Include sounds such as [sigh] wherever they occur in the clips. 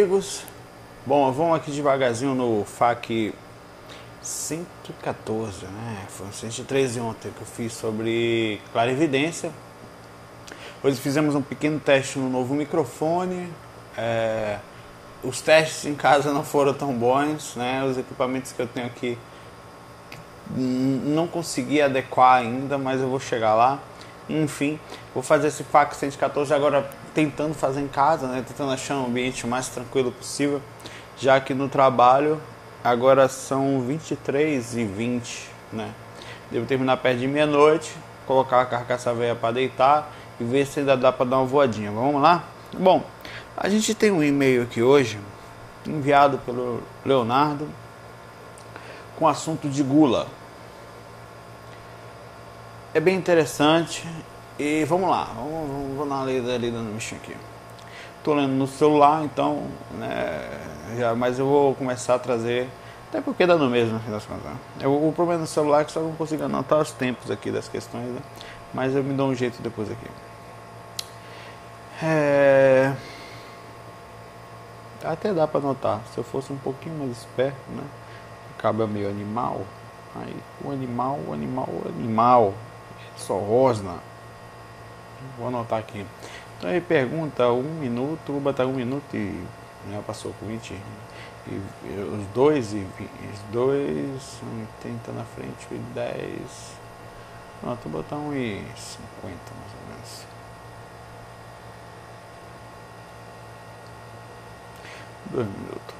Amigos. Bom, vamos aqui devagarzinho no FAQ 114, né? Foi o 113 ontem que eu fiz sobre clarividência. Hoje fizemos um pequeno teste no novo microfone. É, os testes em casa não foram tão bons, né? Os equipamentos que eu tenho aqui não consegui adequar ainda, mas eu vou chegar lá. Enfim, vou fazer esse FAQ 114 agora tentando fazer em casa, né? Tentando achar um ambiente mais tranquilo possível, já que no trabalho agora são 23 e 20, né? Devo terminar perto de meia-noite, colocar a carcaça velha para deitar e ver se ainda dá para dar uma voadinha. Vamos lá? Bom, a gente tem um e-mail aqui hoje, enviado pelo Leonardo, com assunto de gula. É bem interessante e vamos lá, vamos, vamos, vou dar uma lida, lida no bichinho aqui. Estou lendo no celular, então, né, já, mas eu vou começar a trazer, até porque dá no mesmo, no fim das contas. Né? Eu, o problema do celular é que só não consigo anotar os tempos aqui das questões, né? mas eu me dou um jeito depois aqui. É... Até dá para anotar, se eu fosse um pouquinho mais esperto, né? Acaba meio animal. Aí, o animal, o animal, o animal. Só rosna. Vou anotar aqui. Então ele pergunta um minuto, vou botar um minuto e já passou com 20. E, e os dois e os dois, 80 na frente e 10. Pronto, vou botar um e 50 mais ou menos. Dois minutos.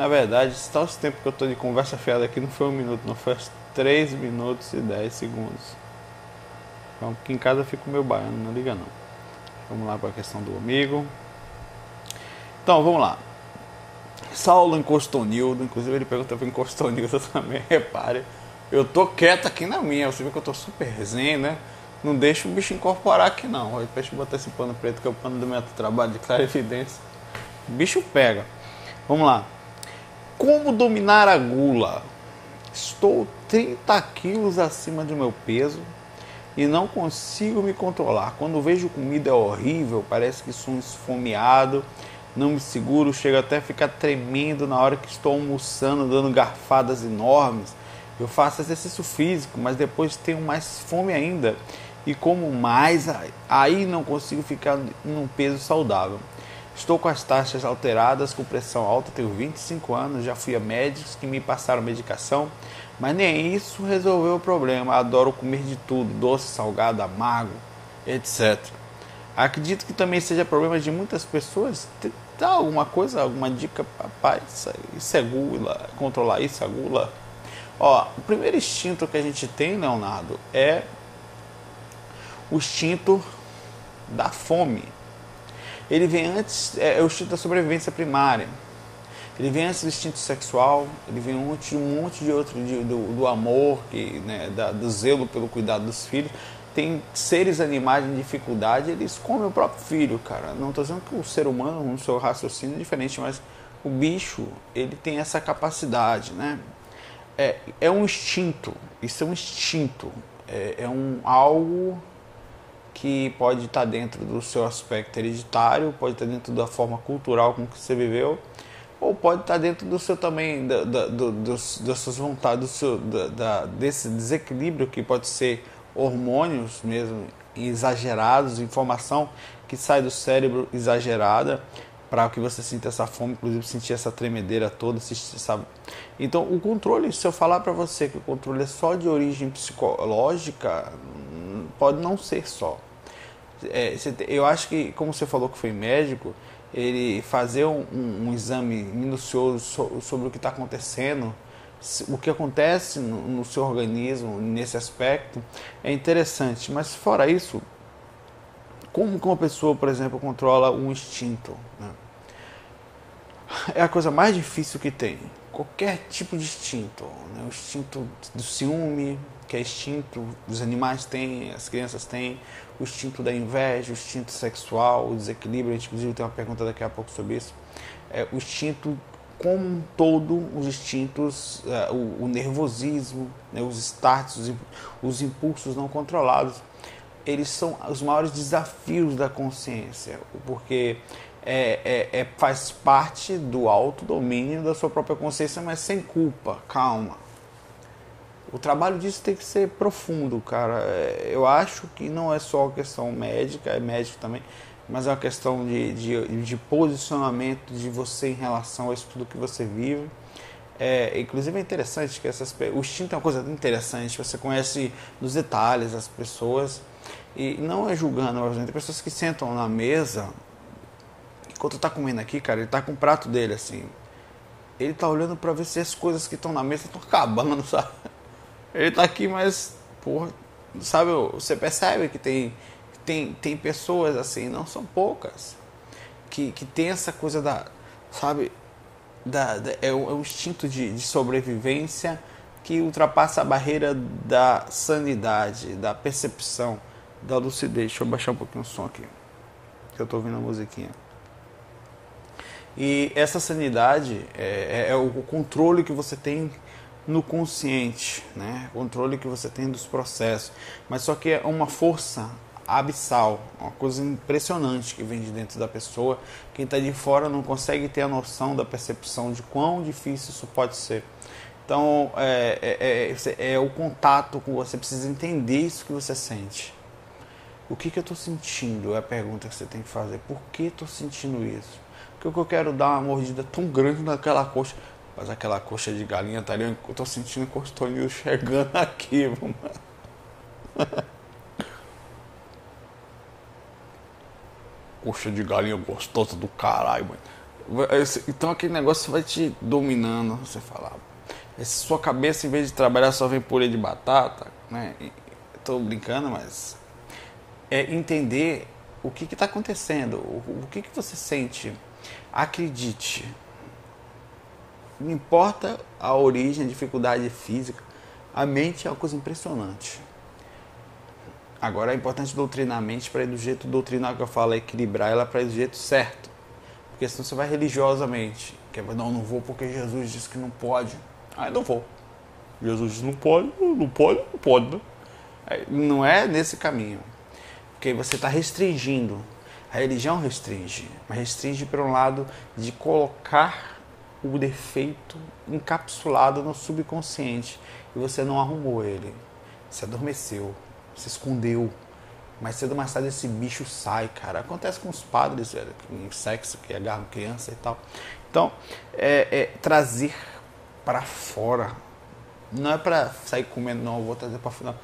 Na verdade, está os tempos que eu estou de conversa fiada aqui não foi um minuto, não foi 3 minutos e 10 segundos. Então aqui em casa fica o meu baiano, não liga não. Vamos lá para a questão do amigo. Então vamos lá. Saulo encostou Nildo, inclusive ele perguntou para encostou Nildo [laughs] também, repare. Eu tô quieto aqui na minha, você vê que eu tô super zen, né? Não deixa o bicho incorporar aqui não. Deixa eu botar esse pano preto que é o pano do meu trabalho de clarividência. O bicho pega. Vamos lá. Como dominar a gula? Estou 30 quilos acima do meu peso e não consigo me controlar. Quando vejo comida é horrível, parece que sou esfomeado, não me seguro, chego até a ficar tremendo na hora que estou almoçando, dando garfadas enormes. Eu faço exercício físico, mas depois tenho mais fome ainda e como mais, aí não consigo ficar num peso saudável. Estou com as taxas alteradas, com pressão alta, tenho 25 anos, já fui a médicos que me passaram medicação, mas nem isso resolveu o problema. Adoro comer de tudo, doce, salgado, amargo, etc. Acredito que também seja problema de muitas pessoas. Dá alguma coisa, alguma dica, papai? Isso é gula, controlar isso, a gula? Ó, o primeiro instinto que a gente tem, Leonardo, é o instinto da fome ele vem antes, é, é o instinto da sobrevivência primária. Ele vem antes do instinto sexual, ele vem antes de um monte de outro, de, do, do, amor, que, né, da, do zelo pelo cuidado dos filhos. Tem seres animais em dificuldade, eles comem o próprio filho, cara. Não estou dizendo que o ser humano, no seu raciocínio, é diferente, mas o bicho, ele tem essa capacidade, né? É, é um instinto, isso é um instinto, é, é um algo que pode estar dentro do seu aspecto hereditário, pode estar dentro da forma cultural com que você viveu, ou pode estar dentro do seu também, da, da, do, dos, das suas vontades, do seu, da, da, desse desequilíbrio que pode ser hormônios mesmo exagerados, informação que sai do cérebro exagerada, para que você sinta essa fome, inclusive sentir essa tremedeira toda, sabe? Então, o controle, se eu falar para você que o controle é só de origem psicológica, pode não ser só. É, eu acho que, como você falou que foi médico, ele fazer um, um, um exame minucioso sobre o que está acontecendo, o que acontece no, no, seu organismo nesse aspecto é interessante. Mas fora isso, como uma pessoa, por exemplo, controla um instinto? Né? É a coisa mais difícil que tem. Qualquer tipo de instinto. Né? O instinto do ciúme, que é instinto os animais têm, as crianças têm, o instinto da inveja, o instinto sexual, o desequilíbrio. A gente, inclusive, tem uma pergunta daqui a pouco sobre isso. É, o instinto como um todo, os instintos, uh, o, o, nervosismo, né, os starts, os, os impulsos não controlados eles são os maiores desafios da consciência, porque é, é, é, faz parte do autodomínio da sua própria consciência, mas sem culpa, calma. O trabalho disso tem que ser profundo, cara. É, eu acho que não é só questão médica, é médico também, mas é uma questão de, de, de posicionamento de você em relação a isso tudo que você vive. É, inclusive é interessante que essas, o instinto é uma coisa interessante, você conhece nos detalhes as pessoas e não é julgando, tem pessoas que sentam na mesa, enquanto tá comendo aqui, cara, ele tá com o prato dele assim. Ele tá olhando para ver se as coisas que estão na mesa estão acabando, [laughs] sabe? Ele tá aqui, mas, porra, sabe, você percebe que tem, tem, tem pessoas assim, não são poucas, que, que tem essa coisa da, sabe, da, da é, um, é instinto de, de sobrevivência que ultrapassa a barreira da sanidade, da percepção da lucidez. Deixa eu baixar um pouquinho o som aqui, que eu estou ouvindo a musiquinha. E essa sanidade é, é, é, o controle que você tem no consciente, né? O controle que você tem dos processos. Mas só que é uma força abissal, uma coisa impressionante que vem de dentro da pessoa. Quem está de fora não consegue ter a noção da percepção de quão difícil isso pode ser. Então, é, é, é, é o contato com você, precisa entender isso que você sente. O que, que eu estou sentindo? É a pergunta que você tem que fazer. Por que estou sentindo isso? Porque eu quero dar uma mordida tão grande naquela coxa. Mas aquela coxa de galinha tá ali, eu estou sentindo que o estou chegando aqui, [laughs] mano. coxa de galinha gostosa do caralho, mano. Então aquele negócio vai te dominando, você fala. Essa sua cabeça, em vez de trabalhar, só vem purê de batata, né? Estou brincando, mas é entender o que está acontecendo, o, o, que, que você sente. Acredite, não importa a origem, a dificuldade física, a mente é uma coisa impressionante. Agora é importante doutrinar a mente para ir do jeito doutrinar que eu falo, equilibrar ela para ir do jeito certo. Porque senão você vai religiosamente. Que é, não, não vou porque Jesus disse que não pode. Ah, não vou. Jesus disse não pode, não pode, não pode, né? Não é nesse caminho. Porque você está restringindo. A religião restringe, mas restringe por um lado de colocar o defeito encapsulado no subconsciente e você não arrumou ele. Você adormeceu, você escondeu. Mas cedo ou mais tarde esse bicho sai, cara. Acontece com os padres, velho, em sexo, que agarram criança e tal. Então, é, é trazer para fora. Não é para sair comendo, não, eu vou trazer para fora.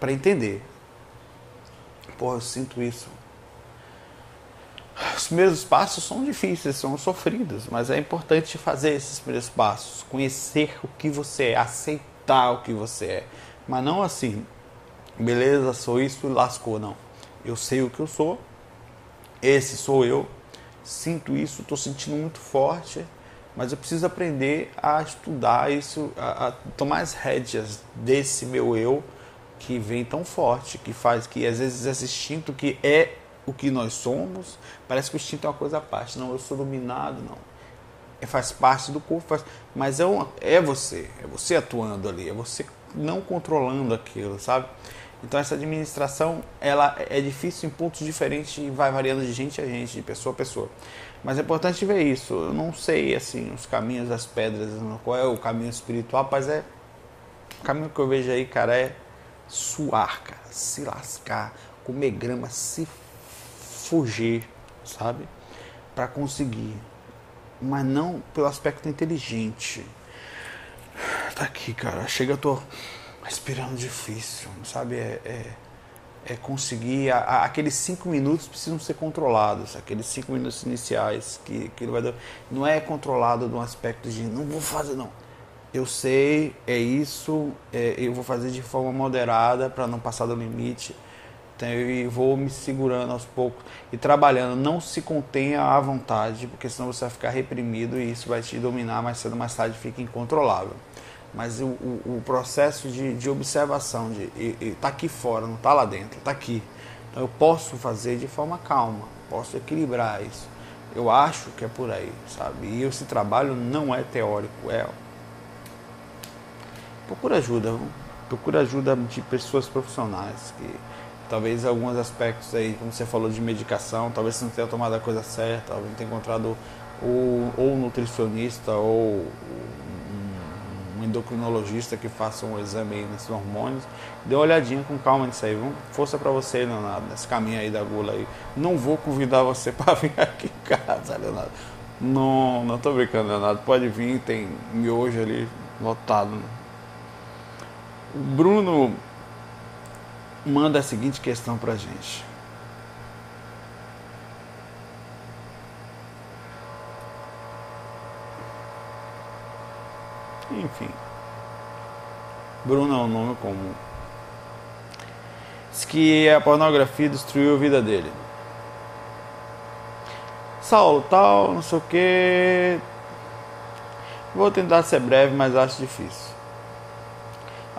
Para entender. Pô, eu sinto isso. Os primeiros passos são difíceis, são sofridos, mas é importante fazer esses primeiros passos, conhecer o que você é, aceitar o que você é, mas não assim, beleza, sou isso e lascou, não. Eu sei o que eu sou, esse sou eu, sinto isso, estou sentindo muito forte, mas eu preciso aprender a estudar isso, a, a tomar as rédeas desse meu eu que vem tão forte, que faz que às vezes esse instinto que é o que nós somos, parece que o instinto é uma coisa à parte. Não, eu sou dominado, não. É, faz parte do corpo, faz, mas é, uma, é você, é você atuando ali, é você não controlando aquilo, sabe? Então essa administração ela é difícil em pontos diferentes e vai variando de gente a gente, de pessoa a pessoa. Mas é importante ver isso. Eu não sei assim os caminhos das pedras, qual é o caminho espiritual, mas é o caminho que eu vejo aí, cara, é suar, cara, se lascar, comer grama, se fugir, sabe? para conseguir, mas não pelo aspecto inteligente. Tá aqui, cara. Chega, eu tô respirando difícil, sabe? É, é, é conseguir. A, a, aqueles cinco minutos precisam ser controlados, aqueles cinco minutos iniciais que, que ele vai dar. Não é controlado de um aspecto de não vou fazer, não. Eu sei, é isso, é, eu vou fazer de forma moderada para não passar do limite. Eu vou me segurando aos poucos e trabalhando. Não se contenha à vontade, porque senão você vai ficar reprimido e isso vai te dominar mais cedo ou mais tarde, fica incontrolável mas o, o, o processo de, de, observação, de estar tá aqui fora, não está lá dentro, está aqui. Então eu posso fazer de forma calma, posso equilibrar isso. Eu acho que é por aí, sabe? E esse trabalho não é teórico, é. Procura ajuda, procura ajuda de pessoas profissionais que talvez alguns aspectos aí, como você falou de medicação, talvez você não tenha tomado a coisa certa, talvez tenha encontrado ou, ou nutricionista ou um endocrinologista que faça um exame aí nesses hormônios. Dê uma olhadinha com calma nisso aí. Força para você, Leonardo, nesse caminho aí da gula aí. Não vou convidar você [laughs] para vir aqui em casa, Leonardo. Não, não tô brincando, Leonardo. Pode vir, tem miojo ali lotado. Bruno manda a seguinte questão pra gente. Enfim. Bruno é um nome comum. Diz que a pornografia destruiu a vida dele. Saulo, tal, não sei o que. Vou tentar ser breve, mas acho difícil.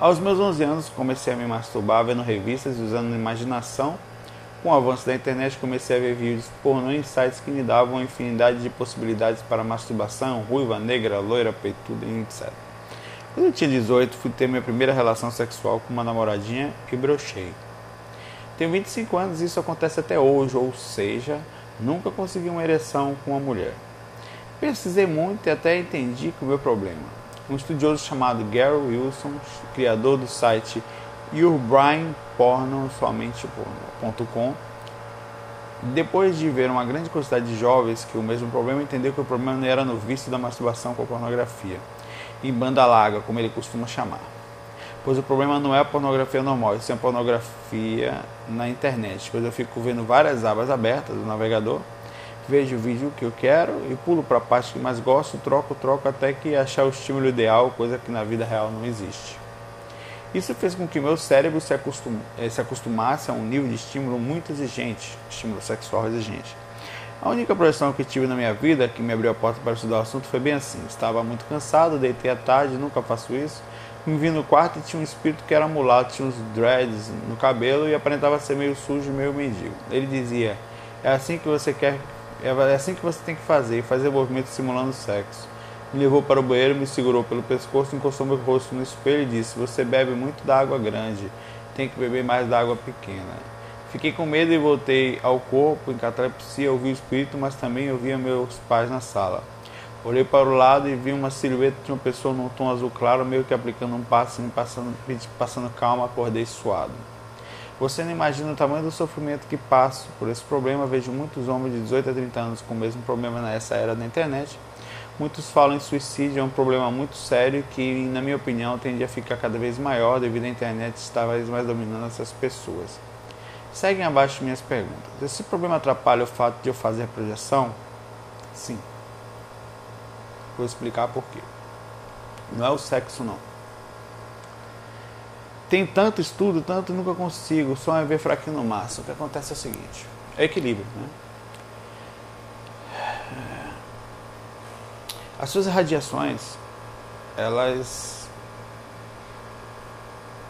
Aos meus 11 anos, comecei a me masturbar vendo revistas e usando imaginação. Com o avanço da internet, comecei a ver vídeos pornô em sites que me davam uma infinidade de possibilidades para masturbação, ruiva, negra, loira, peituda etc. Quando eu tinha 18, fui ter minha primeira relação sexual com uma namoradinha e brochei. Tenho 25 anos e isso acontece até hoje, ou seja, nunca consegui uma ereção com uma mulher. Pesquisei muito e até entendi que o meu problema. Um estudioso chamado Gary Wilson, criador do site YourBrainPornoSomente.com, depois de ver uma grande quantidade de jovens que o mesmo problema, entendeu que o problema não era no vício da masturbação com a pornografia em banda larga, como ele costuma chamar. Pois o problema não é a pornografia normal, isso é a pornografia na internet. Pois eu fico vendo várias abas abertas do navegador, vejo o vídeo que eu quero e pulo para a parte que mais gosto, troco, troco até que achar o estímulo ideal, coisa que na vida real não existe. Isso fez com que meu cérebro se, acostum, eh, se acostumasse a um nível de estímulo muito exigente, estímulo sexual exigente. A única profissão que tive na minha vida que me abriu a porta para estudar o assunto foi bem assim. Estava muito cansado, deitei à tarde, nunca faço isso. Me vi no quarto e tinha um espírito que era mulato, tinha uns dreads no cabelo e aparentava ser meio sujo, meio mendigo. Ele dizia: "É assim que você quer, é assim que você tem que fazer, fazer movimentos simulando sexo." Me levou para o banheiro, me segurou pelo pescoço, encostou meu rosto no espelho e disse: "Você bebe muito da água grande, tem que beber mais da água pequena." Fiquei com medo e voltei ao corpo, em catalepsia, ouvi o espírito, mas também ouvia meus pais na sala. Olhei para o lado e vi uma silhueta de uma pessoa num tom azul claro, meio que aplicando um passe, me passando, passando calma, acordei suado. Você não imagina o tamanho do sofrimento que passo por esse problema. Vejo muitos homens de 18 a 30 anos com o mesmo problema nessa era da internet. Muitos falam em suicídio, é um problema muito sério que, na minha opinião, tende a ficar cada vez maior devido à internet estar mais dominando essas pessoas. Seguem abaixo minhas perguntas. Esse problema atrapalha o fato de eu fazer projeção? Sim. Vou explicar por quê. Não é o sexo, não. Tem tanto estudo, tanto nunca consigo, só é ver fraquinho no máximo. O que acontece é o seguinte: é equilíbrio, né? As suas irradiações, elas.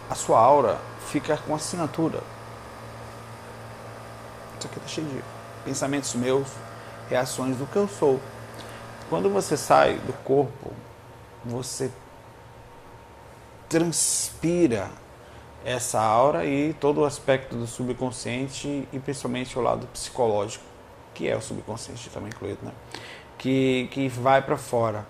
A sua aura fica com assinatura isso aqui está cheio de pensamentos meus, reações do que eu sou. Quando você sai do corpo, você transpira essa aura e todo o aspecto do subconsciente e principalmente o lado psicológico, que é o subconsciente também incluído, né? Que, que vai para fora.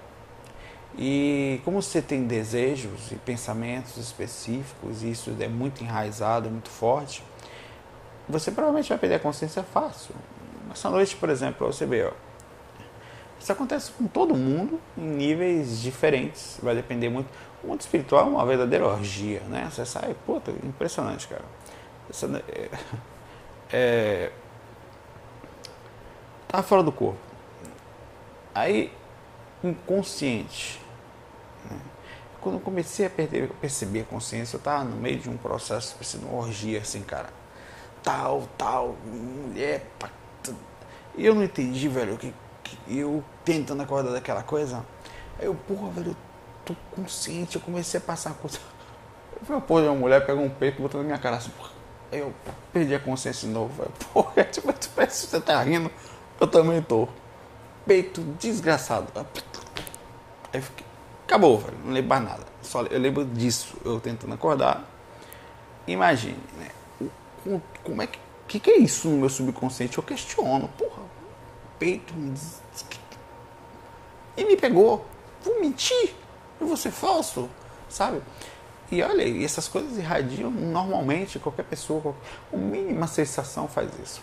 E como você tem desejos e pensamentos específicos, e isso é muito enraizado, é muito forte, você provavelmente vai perder a consciência fácil. Essa noite, por exemplo, você vê, ó, Isso acontece com todo mundo em níveis diferentes. Vai depender muito. O mundo espiritual é uma verdadeira orgia, né? Você sai, puta, impressionante, cara. É, [laughs] é, tá fora do corpo. Aí, inconsciente. Né? Quando eu comecei a perder, perceber a consciência, eu estava no meio de um processo, parecendo uma orgia, assim, cara. Tal, tal, mulher. E eu não entendi, velho, que, que eu tentando acordar daquela coisa. Aí eu, porra, velho, eu tô consciente, eu comecei a passar coisa. Eu falei, pô, uma mulher pegou um peito e botou na minha cara assim. Aí eu perdi a consciência de novo, velho. Porra, [laughs] tipo, parece que você tá rindo, eu também tô. Peito desgraçado. Aí fiquei, acabou, velho. Não lembro mais nada. Só eu lembro disso, eu tentando acordar. Imagine, né? Como é que. O que, que é isso no meu subconsciente? Eu questiono, porra, peito. E me pegou. Vou mentir. Eu vou ser falso, sabe? E olha, essas coisas irradiam normalmente, qualquer pessoa, qualquer, mínima sensação faz isso.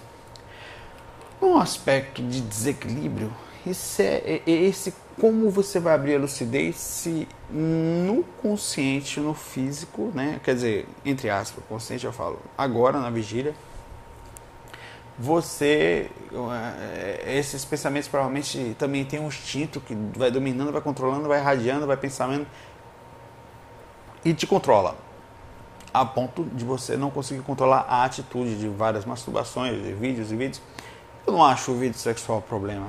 Um aspecto de desequilíbrio, isso é, é, é esse como você vai abrir a lucidez se no consciente, no físico, né? Quer dizer, entre aspas, consciente eu falo, agora na vigília, você, é, esses pensamentos provavelmente também tem um instinto que vai dominando, vai controlando, vai irradiando, vai pensando e te controla. A ponto de você não conseguir controlar a atitude de várias masturbações, de vídeos e vídeos. Eu não acho o vídeo sexual problema.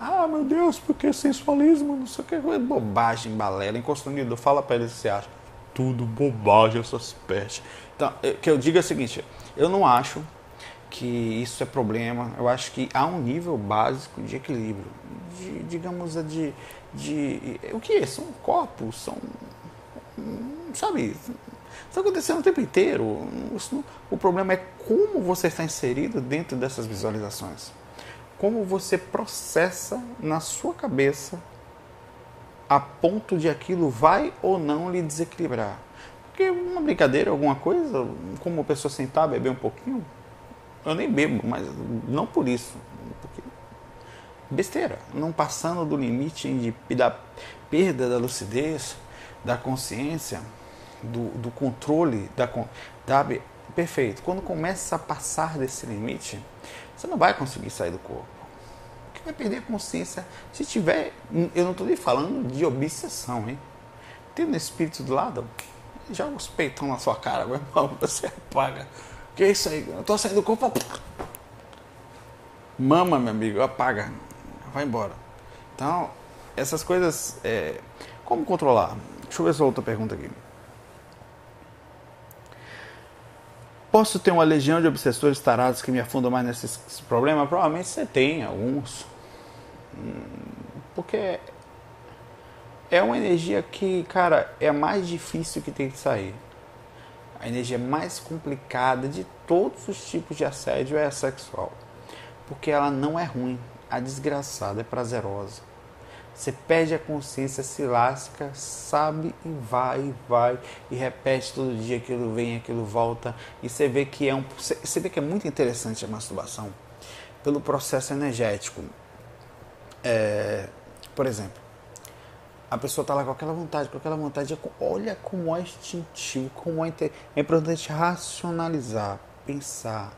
Ah, meu Deus, porque sensualismo, não sei o que, é bobagem, balela, encostando fala pra ele se acha. Tudo bobagem, essas pestes. Então, o que eu digo é o seguinte, eu não acho que isso é problema. Eu acho que há um nível básico de equilíbrio, de, digamos, de, de o que é? São corpos, são sabe, está acontecendo o tempo inteiro. O problema é como você está inserido dentro dessas visualizações. Como você processa na sua cabeça a ponto de aquilo vai ou não lhe desequilibrar. Porque uma brincadeira, alguma coisa, como uma pessoa sentar, beber um pouquinho, eu nem bebo, mas não por isso. Porque besteira, não passando do limite de, da perda da lucidez, da consciência, do, do controle, da, da, perfeito. Quando começa a passar desse limite, você não vai conseguir sair do corpo. Porque vai perder a consciência. Se tiver, eu não estou nem falando de obsessão, hein? Tendo espírito do lado, joga os peitão na sua cara, meu [laughs] irmão, você apaga. Que isso aí? Eu estou saindo do corpo. Mama, meu amigo, apaga. Vai embora. Então, essas coisas. É, como controlar? Deixa eu ver essa outra pergunta aqui. Posso ter uma legião de obsessores tarados que me afundam mais nesse problema? Provavelmente você tem alguns. Hum, porque é uma energia que, cara, é mais difícil que tem que sair. A energia mais complicada de todos os tipos de assédio é a sexual. Porque ela não é ruim. A desgraçada é prazerosa. Você perde a consciência, se lasca, sabe e vai, e vai, e repete todo dia aquilo vem, aquilo volta. E você vê que é um. Você vê que é muito interessante a masturbação pelo processo energético. É, por exemplo, a pessoa está lá com aquela vontade, com aquela vontade. Olha como é instintivo, como é, é importante racionalizar, pensar,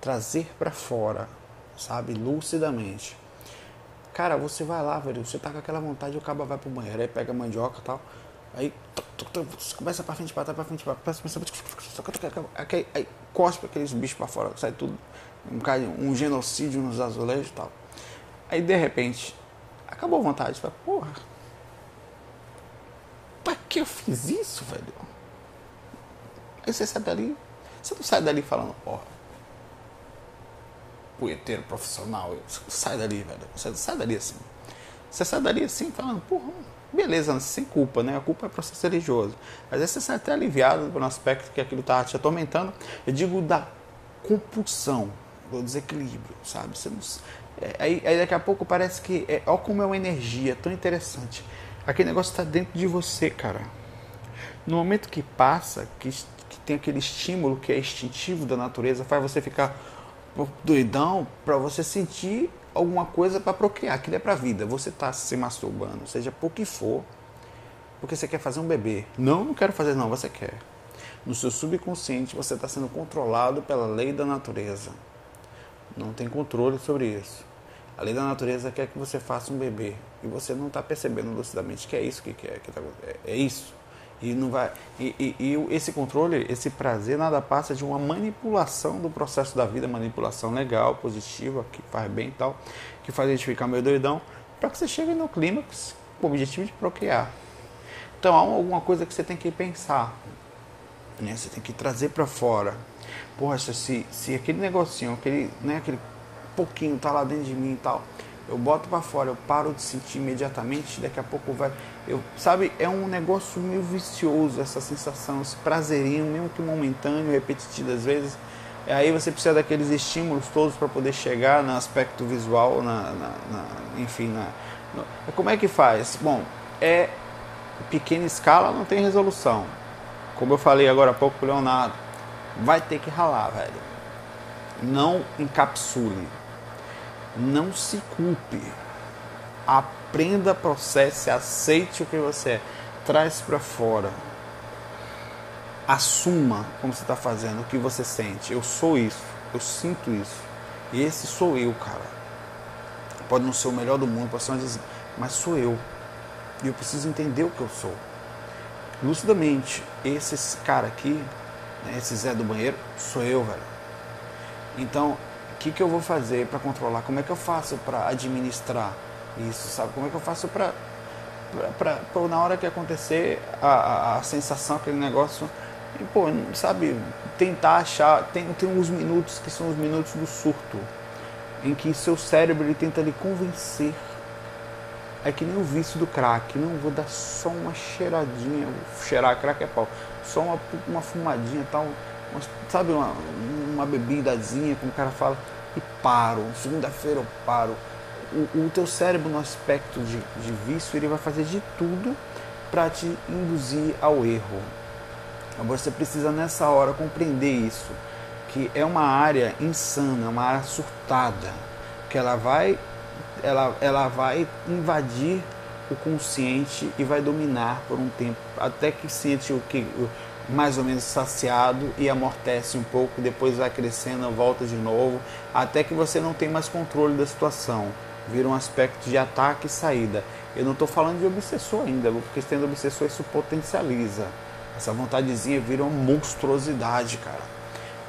trazer para fora, sabe, lucidamente Cara, você vai lá, velho, você tá com aquela vontade, o cabo vai pro banheiro, aí pega a mandioca e tal. Aí você começa pra frente, pra trás, pra frente, pra trás, aí, aí cospe aqueles bichos pra fora, sai tudo. Um, um genocídio nos azulejos e tal. Aí de repente, acabou a vontade. Fala, porra, pra que eu fiz isso, velho? Aí você sai dali, você não sai dali falando, porra, punheteiro profissional. Sai dali, velho. Você sai dali assim. Você sai dali assim, falando, porra, beleza, sem culpa, né? A culpa é processo religioso. Às vezes você sai até aliviado no aspecto que aquilo está te atormentando. Eu digo da compulsão, do desequilíbrio, sabe? Você não, é, aí, aí, daqui a pouco parece que. É, olha como é uma energia tão interessante. Aquele negócio está dentro de você, cara. No momento que passa, que, que tem aquele estímulo que é instintivo da natureza, faz você ficar doidão para você sentir alguma coisa para procriar, aquilo é para vida. Você está se masturbando, seja por que for, porque você quer fazer um bebê. Não, não quero fazer, não, você quer. No seu subconsciente você está sendo controlado pela lei da natureza. Não tem controle sobre isso. A lei da natureza quer que você faça um bebê e você não está percebendo lucidamente que é isso que quer, que tá, é, é isso. E não vai e, e, e, esse controle, esse prazer nada passa de uma manipulação do processo da vida, manipulação legal, positiva, que faz bem e tal, que faz a gente ficar meio doidão, para que você chegue no clímax com o objetivo de procriar. Então há alguma coisa que você tem que pensar, né? Você tem que trazer para fora. Poxa, se, se aquele negocinho, aquele, né, aquele pouquinho tá lá dentro de mim e tal, eu boto para fora, eu paro de sentir imediatamente, daqui a pouco vai. Eu, sabe, é um negócio meio vicioso essa sensação, esse prazerinho, mesmo que momentâneo, repetitivo às vezes. Aí você precisa daqueles estímulos todos para poder chegar no aspecto visual, na, na, na enfim, na, no, como é que faz? Bom, é pequena escala, não tem resolução. Como eu falei agora há pouco pro Leonardo, vai ter que ralar, velho. Não encapsule não se culpe. Aprenda, processe, aceite o que você é. Traz para fora. Assuma como você está fazendo, o que você sente. Eu sou isso, eu sinto isso. E esse sou eu, cara. Pode não ser o melhor do mundo, pode ser uma des... mas sou eu. E eu preciso entender o que eu sou. Lucidamente, esse cara aqui, né, esse Zé do banheiro, sou eu, velho. Então, que, que eu vou fazer para controlar? Como é que eu faço para administrar isso? Sabe? Como é que eu faço para na hora que acontecer a, a, a, sensação, aquele negócio, e, pô, sabe, tentar achar, tem, tem uns minutos que são os minutos do surto, em que seu cérebro ele tenta lhe convencer. É que nem o vício do crack, não vou dar só uma cheiradinha, cheirar crack é pau, só uma, uma fumadinha tal, uma, sabe, uma, uma bebidazinha, como o cara fala, e paro. Segunda-feira eu paro. O, o, teu cérebro, no aspecto de, de vício, ele vai fazer de tudo para te induzir ao erro. Você precisa nessa hora compreender isso, que é uma área insana, uma área surtada, que ela vai, ela, ela vai invadir o consciente e vai dominar por um tempo, até que sente o que mais ou menos saciado e amortece um pouco, depois vai crescendo, volta de novo, até que você não tem mais controle da situação. Vira um aspecto de ataque e saída. Eu não estou falando de obsessor ainda, porque tendo obsessor isso potencializa. Essa vontadezinha vira uma monstruosidade, cara.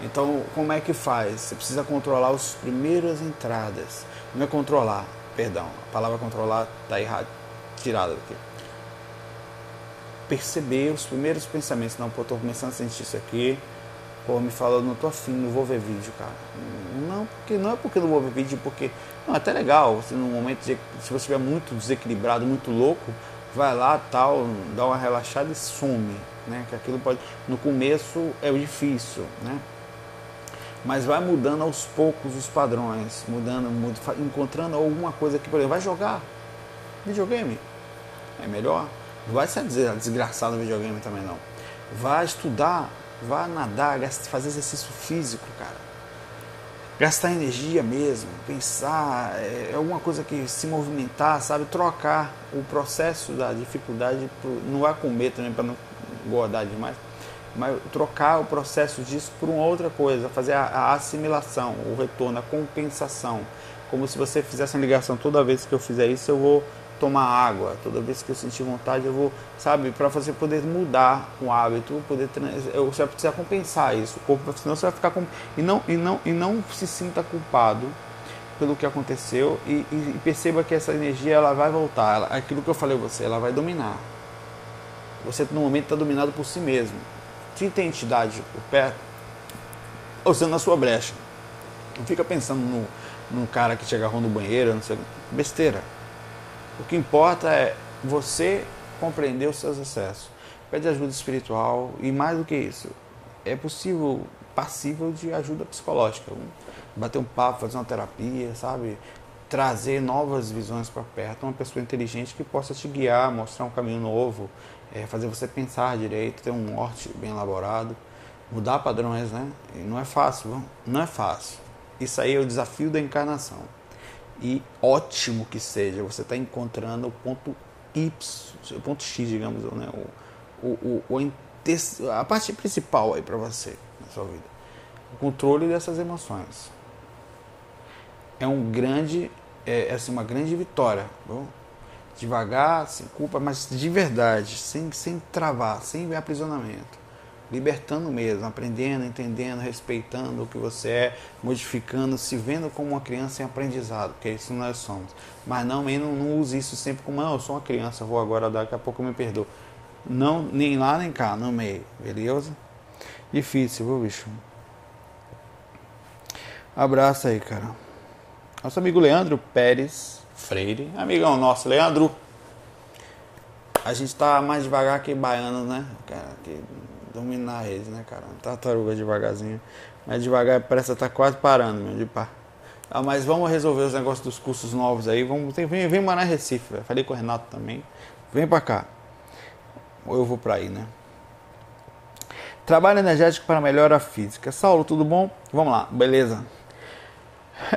Então, como é que faz? Você precisa controlar as primeiras entradas. Não é controlar, perdão, a palavra controlar está errada, tirada daqui perceber os primeiros pensamentos. Não, pô, tô começando a sentir isso aqui. Pô, me falou, não tô afim, não vou ver vídeo, cara. Não, porque não é porque não vou ver vídeo, porque. Não, é até legal. Você, no momento de, se você estiver muito desequilibrado, muito louco, vai lá, tal, dá uma relaxada e some. Né? Que aquilo pode. No começo é difícil, né? Mas vai mudando aos poucos os padrões, mudando, mudando encontrando alguma coisa que, por exemplo, vai jogar videogame. É melhor não vai ser desgraçado no videogame também não. Vai estudar, vai nadar, fazer exercício físico, cara. Gastar energia mesmo, pensar, é, é alguma coisa que se movimentar, sabe? Trocar o processo da dificuldade, não vai comer também para não engordar demais, mas trocar o processo disso por uma outra coisa, fazer a, a assimilação, o retorno, a compensação. Como se você fizesse uma ligação, toda vez que eu fizer isso eu vou tomar água. Toda vez que eu sentir vontade, eu vou, sabe, para você poder mudar o hábito, poder eu, você vai precisar compensar isso. O corpo, senão você vai ficar com e não e não e não se sinta culpado pelo que aconteceu e, e perceba que essa energia ela vai voltar. Ela, aquilo que eu falei a você, ela vai dominar. Você no momento está dominado por si mesmo. Se tem entidade por perto, ou sendo na sua brecha. Não fica pensando no, num cara que te agarrou no banheiro, não sei, besteira. O que importa é você compreender os seus excessos. Pede ajuda espiritual e mais do que isso, é possível passível de ajuda psicológica. Bater um papo, fazer uma terapia, sabe? Trazer novas visões para perto, uma pessoa inteligente que possa te guiar, mostrar um caminho novo, é, fazer você pensar direito, ter um norte bem elaborado, mudar padrões, né? E não é fácil, não é fácil. Isso aí é o desafio da encarnação. E ótimo que seja, você está encontrando o ponto Y, o ponto X, digamos, né? o, o, o, a parte principal aí para você na sua vida. O controle dessas emoções. É um grande, é, é assim, uma grande vitória. Bom? Devagar, sem culpa, mas de verdade, sem, sem travar, sem aprisionamento libertando mesmo, aprendendo, entendendo, respeitando o que você é, modificando, se vendo como uma criança em aprendizado, que é isso nós somos. Mas não, não, não use isso sempre como, não, eu sou uma criança, vou agora daqui a pouco eu me perdoo. Não, nem lá nem cá, no meio, beleza? Difícil, viu, bicho? Abraço aí, cara. Nosso amigo Leandro Pérez Freire, amigão nosso, Leandro. A gente tá mais devagar que baiano, né? Cara, que dominar a rede, né, cara? Tartaruga devagarzinho. Mas devagar parece estar tá quase parando, meu, de pá. Ah, mas vamos resolver os negócios dos cursos novos aí. Vamos, tem, vem, vem na Recife. Véio. Falei com o Renato também. Vem pra cá. Ou eu vou pra aí, né? Trabalho energético para melhorar a física. Saulo, tudo bom? Vamos lá, beleza.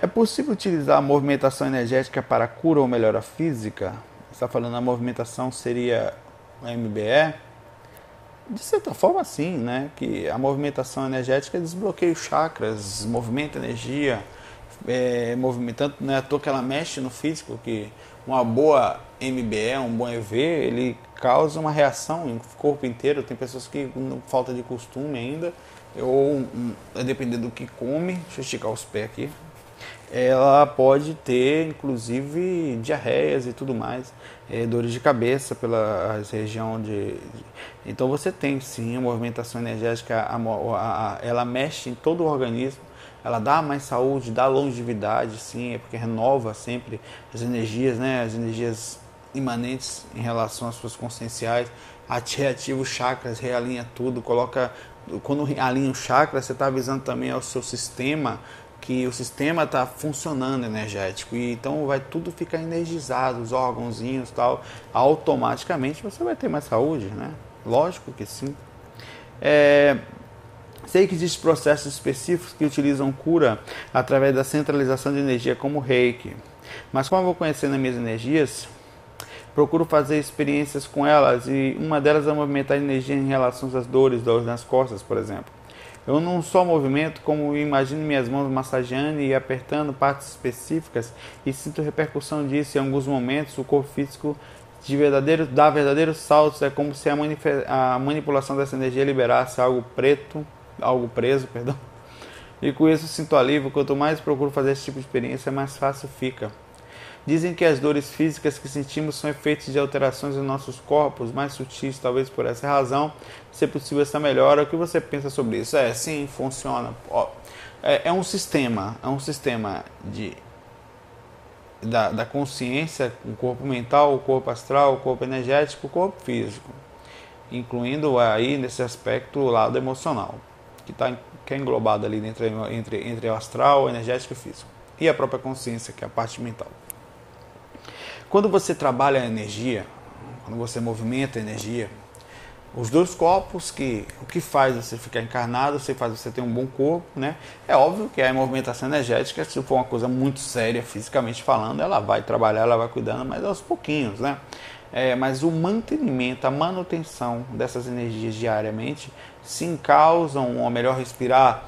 É possível utilizar a movimentação energética para cura ou melhora física? Você está falando a movimentação seria o MBE? De certa forma, sim, né? Que a movimentação energética desbloqueia os chakras, movimenta energia, é, movimentando, não é à toa que ela mexe no físico, que uma boa MBE, um bom EV, ele causa uma reação no corpo inteiro. Tem pessoas que, com falta de costume ainda, ou dependendo do que come, deixa eu esticar os pés aqui, ela pode ter inclusive diarreias e tudo mais, é, dores de cabeça pela região de, de, Então você tem sim a movimentação energética, a, a, a, ela mexe em todo o organismo, ela dá mais saúde, dá longevidade, sim, é porque renova sempre as energias, né, as energias imanentes em relação às suas conscienciais, reativa os chakras, realinha tudo, coloca quando alinha o chakra, você está avisando também ao seu sistema que o sistema está funcionando energético e então vai tudo ficar energizado, os órgãozinhos tal, automaticamente você vai ter mais saúde, né? Lógico que sim. É, sei que existem processos específicos que utilizam cura através da centralização de energia, como reiki. Mas como eu vou conhecendo minhas energias, procuro fazer experiências com elas e uma delas é movimentar energia em relação às dores, dores nas costas, por exemplo. Eu não só movimento, como imagino minhas mãos massageando e apertando partes específicas e sinto repercussão disso em alguns momentos. O corpo físico de verdadeiro, dá verdadeiros saltos, é como se a, a manipulação dessa energia liberasse algo preto, algo preso, [laughs] perdão. E com isso sinto alívio. Quanto mais procuro fazer esse tipo de experiência, mais fácil fica. Dizem que as dores físicas que sentimos são efeitos de alterações em nossos corpos, mais sutis, talvez por essa razão, se possível essa melhora. O que você pensa sobre isso? É, sim, funciona. É, é um sistema, é um sistema de da, da consciência, o corpo mental, o corpo astral, o corpo energético, o corpo físico, incluindo aí nesse aspecto o lado emocional, que, tá, que é englobado ali entre, entre, entre o astral, o energético e o físico, e a própria consciência, que é a parte mental. Quando você trabalha a energia, quando você movimenta a energia, os dois corpos que o que faz você ficar encarnado, você faz você ter um bom corpo, né? É óbvio que a movimentação energética, se for uma coisa muito séria fisicamente falando, ela vai trabalhar, ela vai cuidando, mas aos pouquinhos, né? É, mas o mantenimento, a manutenção dessas energias diariamente, sim causam um melhor respirar.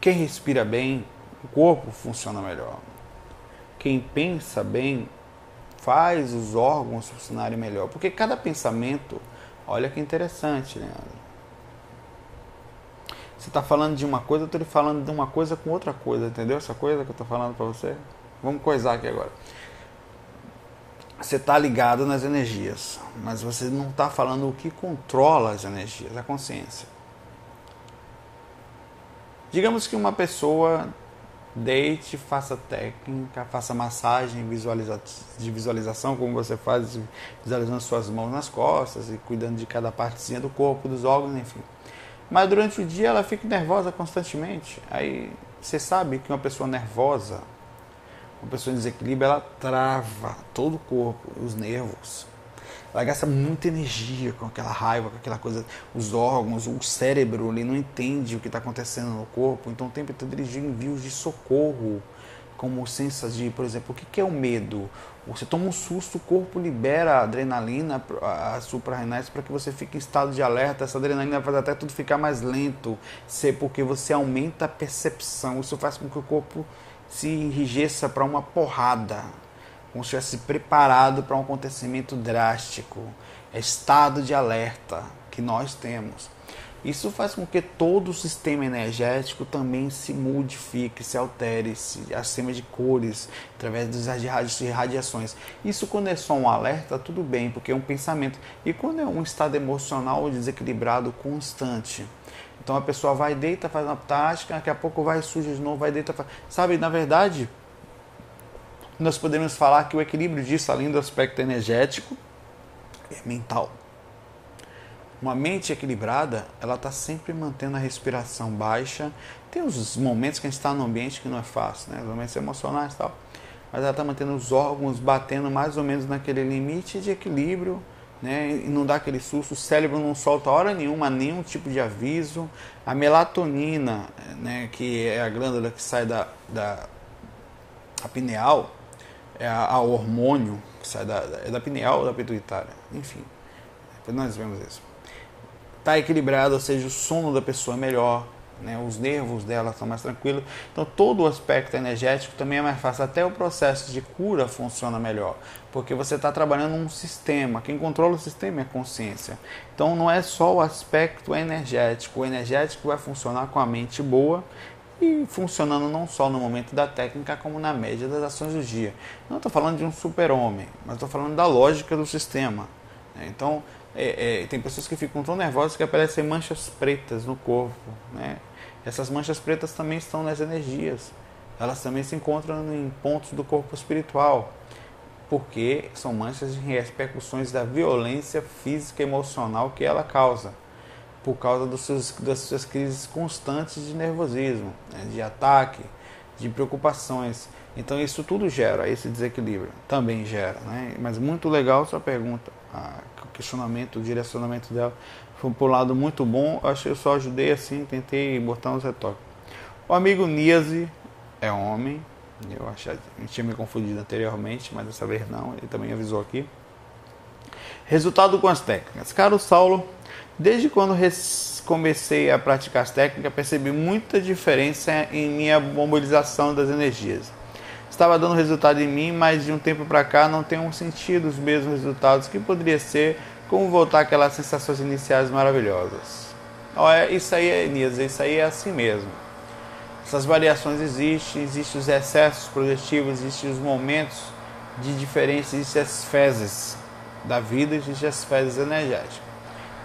Quem respira bem, o corpo funciona melhor. Quem pensa bem faz os órgãos funcionarem melhor. Porque cada pensamento, olha que interessante, né? Você está falando de uma coisa, eu estou falando de uma coisa com outra coisa, entendeu? Essa coisa que eu estou falando para você. Vamos coisar aqui agora. Você está ligado nas energias, mas você não está falando o que controla as energias, a consciência. Digamos que uma pessoa deite, faça técnica, faça massagem visualiza de visualização, como você faz, visualizando suas mãos nas costas e cuidando de cada partezinha do corpo, dos órgãos, enfim. Mas durante o dia ela fica nervosa constantemente. Aí você sabe que uma pessoa nervosa, uma pessoa em desequilíbrio, ela trava todo o corpo, os nervos ela gasta muita energia com aquela raiva, com aquela coisa, os órgãos, o cérebro, ele não entende o que está acontecendo no corpo, então o tempo todo ele envios de socorro, como sensação de, por exemplo, o que é o medo? Você toma um susto, o corpo libera adrenalina, as suprarrenais, para que você fique em estado de alerta. Essa adrenalina faz até tudo ficar mais lento, porque você aumenta a percepção. Isso faz com que o corpo se enrijeça para uma porrada, como se estivesse preparado para um acontecimento drástico. É estado de alerta que nós temos. Isso faz com que todo o sistema energético também se modifique, se altere, se acima de cores, através das radiações. Isso quando é só um alerta, tudo bem, porque é um pensamento. E quando é um estado emocional desequilibrado constante, então a pessoa vai, deita, faz uma tática, daqui a pouco vai, suja de novo, vai, deita, faz... Sabe, na verdade, nós podemos falar que o equilíbrio disso, além do aspecto energético, é mental. Uma mente equilibrada, ela está sempre mantendo a respiração baixa. Tem os momentos que a gente está num ambiente que não é fácil, né? Os momentos emocionais e tal. Mas ela está mantendo os órgãos batendo mais ou menos naquele limite de equilíbrio, né? E não dá aquele susto. O cérebro não solta hora nenhuma nenhum tipo de aviso. A melatonina, né? Que é a glândula que sai da, da a pineal, é a, hormônio que sai da, é da pineal ou da pituitária, enfim. Nós vemos isso está equilibrado, ou seja, o sono da pessoa é melhor, né? os nervos dela estão mais tranquilos. Então, todo o aspecto energético também é mais fácil. Até o processo de cura funciona melhor, porque você está trabalhando um sistema. Quem controla o sistema é a consciência. Então, não é só o aspecto energético. O energético vai funcionar com a mente boa e funcionando não só no momento da técnica, como na média das ações do dia. Não estou falando de um super-homem, mas estou falando da lógica do sistema. Né? Então, é, é, tem pessoas que ficam tão nervosas que aparecem manchas pretas no corpo. Né? Essas manchas pretas também estão nas energias. Elas também se encontram em pontos do corpo espiritual, porque são manchas de repercussões da violência física e emocional que ela causa, por causa dos seus, das suas crises constantes de nervosismo, né? de ataque, de preocupações. Então isso tudo gera esse desequilíbrio, também gera. Né? Mas muito legal sua pergunta o questionamento, o direcionamento dela foi por um lado muito bom. Acho que eu só ajudei assim, tentei botar uns retoques. O amigo Niase é homem. Eu eu tinha me confundido anteriormente, mas dessa vez não. Ele também avisou aqui. Resultado com as técnicas. Caro Saulo, desde quando comecei a praticar as técnicas, percebi muita diferença em minha mobilização das energias estava dando resultado em mim, mas de um tempo para cá não tenho sentido os mesmos resultados que poderia ser como voltar aquelas sensações iniciais maravilhosas. Olha, isso aí é isso aí é assim mesmo. Essas variações existem, existem os excessos projetivos, existem os momentos de diferença, existem as fezes da vida, existem as fezes energéticas.